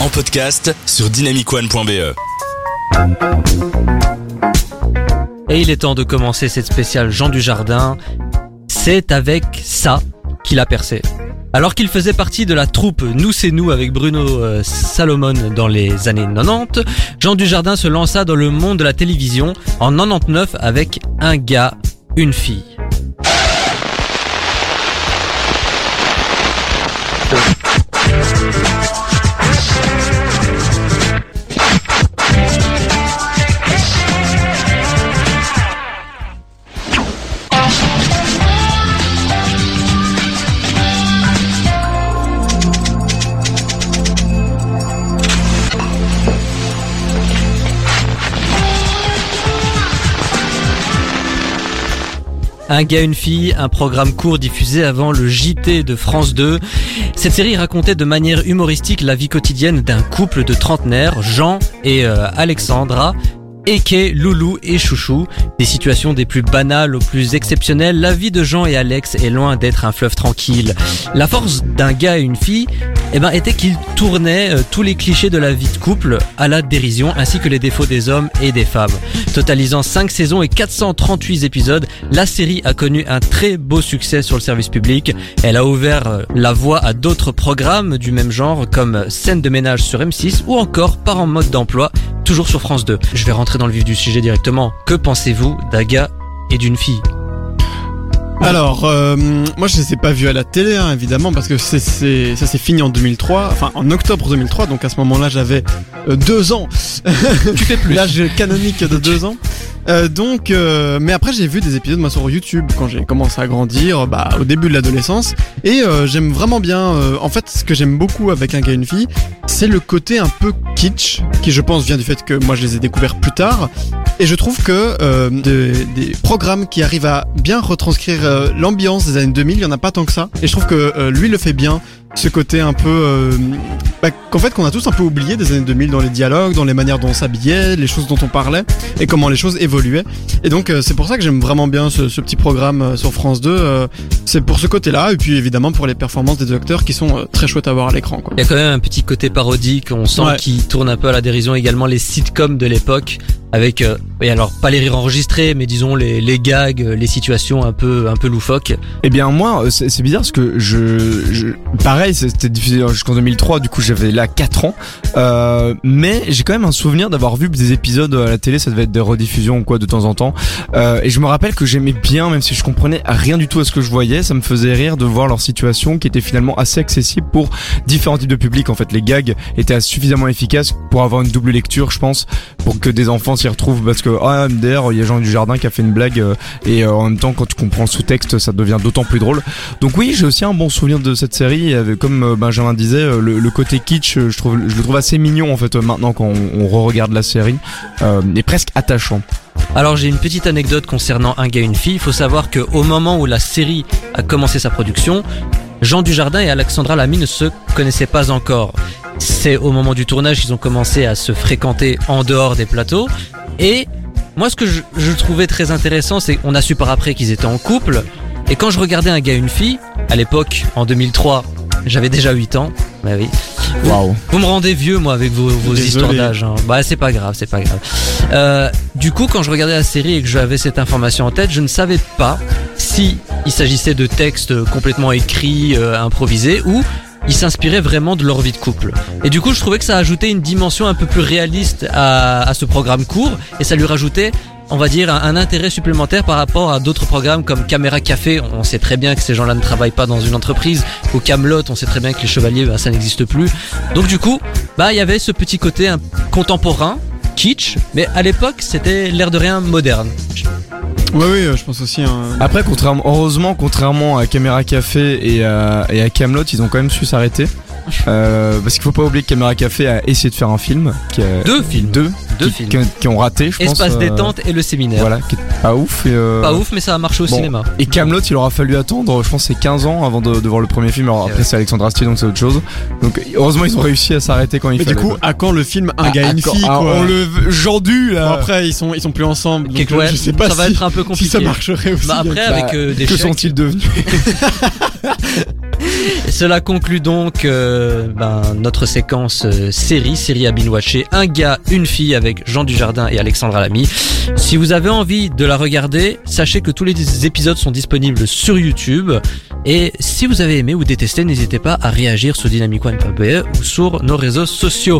en podcast sur dynamicone.be. Et il est temps de commencer cette spéciale Jean du Jardin. C'est avec ça qu'il a percé. Alors qu'il faisait partie de la troupe Nous c'est nous avec Bruno euh, Salomon dans les années 90, Jean Dujardin se lança dans le monde de la télévision en 99 avec un gars, une fille. Un gars, une fille, un programme court diffusé avant le JT de France 2. Cette série racontait de manière humoristique la vie quotidienne d'un couple de trentenaires, Jean et euh, Alexandra, Eke, Loulou et Chouchou. Des situations des plus banales aux plus exceptionnelles, la vie de Jean et Alex est loin d'être un fleuve tranquille. La force d'un gars et une fille eh ben, était qu'ils tournaient euh, tous les clichés de la vie de couple à la dérision ainsi que les défauts des hommes et des femmes. Totalisant 5 saisons et 438 épisodes, la série a connu un très beau succès sur le service public. Elle a ouvert euh, la voie à d'autres programmes du même genre comme Scène de ménage sur M6 ou encore Par en mode d'emploi toujours sur France 2. Je vais rentrer dans le vif du sujet directement. Que pensez-vous d'un gars et d'une fille? Alors, euh, moi je les ai pas vus à la télé, hein, évidemment, parce que c'est, c'est, ça s'est fini en 2003, enfin en octobre 2003, donc à ce moment-là j'avais euh, deux ans. Tu fais plus. L'âge canonique de deux ans. Euh, donc, euh, mais après j'ai vu des épisodes moi sur YouTube quand j'ai commencé à grandir, bah au début de l'adolescence, et euh, j'aime vraiment bien. euh, en fait, ce que j'aime beaucoup avec un gars et une fille, c'est le côté un peu kitsch, qui je pense vient du fait que moi je les ai découverts plus tard, et je trouve que euh, de- des programmes qui arrivent à bien retranscrire euh, l'ambiance des années 2000, il y en a pas tant que ça, et je trouve que euh, lui le fait bien. Ce côté un peu, euh, bah, qu'en fait qu'on a tous un peu oublié des années 2000 dans les dialogues, dans les manières dont on s'habillait, les choses dont on parlait et comment les choses évoluaient. Et donc euh, c'est pour ça que j'aime vraiment bien ce, ce petit programme euh, sur France 2. euh, c'est pour ce côté-là et puis évidemment pour les performances des acteurs qui sont très chouettes à voir à l'écran. Quoi. Il y a quand même un petit côté parodique, on sent Ouais. qu'il tourne un peu à la dérision également les sitcoms de l'époque avec euh, oui, alors pas les rires enregistrés mais disons les, les gags, les situations un peu un peu loufoques. Eh bien moi, euh, c'est c'est bizarre parce que je, je pareil, c'était diffusé jusqu'en 2003, du coup j'avais là 4 ans, euh, mais j'ai quand même un souvenir d'avoir vu des épisodes à la télé, ça devait être des rediffusions ou quoi de temps en temps, euh, et je me rappelle que j'aimais bien, même si je comprenais rien du tout à ce que je voyais, ça me faisait rire de voir leur situation qui était finalement assez accessible pour différents types de publics. En fait, les gags étaient suffisamment efficaces pour avoir une double lecture, je pense, pour que des enfants s'y retrouvent parce que ah MDR, il y a Jean du Jardin qui a fait une blague euh, et euh, en même temps quand tu comprends le sous-texte, ça devient d'autant plus drôle. Donc oui, j'ai aussi un bon souvenir de cette série. Avec, comme euh, Benjamin disait, le, côté kitsch, je le trouve assez mignon en fait maintenant quand on, re-regarde la série, et presque attachant. Alors j'ai une petite anecdote concernant un gars et une fille. Il faut savoir que au moment où la série a commencé sa production, Jean Dujardin et Alexandra Lamy ne se connaissaient pas encore. C'est au moment du tournage qu'ils ont commencé à se fréquenter en dehors des plateaux. Et moi ce que je, je trouvais très intéressant, c'est qu'on a su par après qu'ils étaient en couple. Et quand je regardais un gars et une fille, à l'époque, en 2003, j'avais déjà 8 ans. Bah oui. Waouh. Vous me rendez vieux, moi, avec vos, histoires d'âge. hein. Bah, c'est pas grave, c'est pas grave. Euh, du coup, quand je regardais la série et que j'avais cette information en tête, je ne savais pas si il s'agissait de textes complètement écrits, euh, improvisés, ou ils s'inspiraient vraiment de leur vie de couple. Et du coup, je trouvais que ça ajoutait une dimension un peu plus réaliste à, ce programme court, et ça lui rajoutait on va dire, un, intérêt supplémentaire par rapport à d'autres programmes comme Caméra Café. On sait très bien que ces gens-là ne travaillent pas dans une entreprise. Ou Camelot, on sait très bien que les chevaliers, bah, ça n'existe plus. Donc du coup, bah il y avait ce petit côté contemporain, kitsch, mais à l'époque c'était l'air de rien moderne. Oui, oui, euh, je pense aussi. Hein. Après, contrairement, heureusement, contrairement à Caméra Café et à, et à Camelot, ils ont quand même su s'arrêter. Euh, parce qu'il faut pas oublier que Caméra Café a essayé de faire un film. Qui a- Deux films. Deux. Deux qui, films. qui ont- qui ont raté, je pense. Espace euh, détente et le séminaire. Voilà, qui est pas ouf. Et, euh, Pas ouf, mais ça a marché au bon. cinéma. Et Camelot, il aura fallu attendre, je pense, c'est 15 ans avant de, de voir le premier film. Alors après, c'est Alexandre Astier, donc c'est autre chose. Donc heureusement, ils ont réussi à s'arrêter quand il Mais du coup, à quand le film Un Ah, gars et une fille quoi On le Gendu Bon, là. après, ils sont, ils sont plus ensemble. Donc, Quelque- euh, ouais, je sais pas ça va si, être un peu si compliqué. ça marcherait aussi. Bah après, avec euh, des que sont-ils devenus? Cela conclut donc euh, ben, notre séquence euh, série, série à binge-watcher, un gars, une fille avec Jean Dujardin et Alexandra Lamy. Si vous avez envie de la regarder, sachez que tous les épisodes sont disponibles sur YouTube. Et si vous avez aimé ou détesté, n'hésitez pas à réagir sur dynamicone.be ou sur nos réseaux sociaux.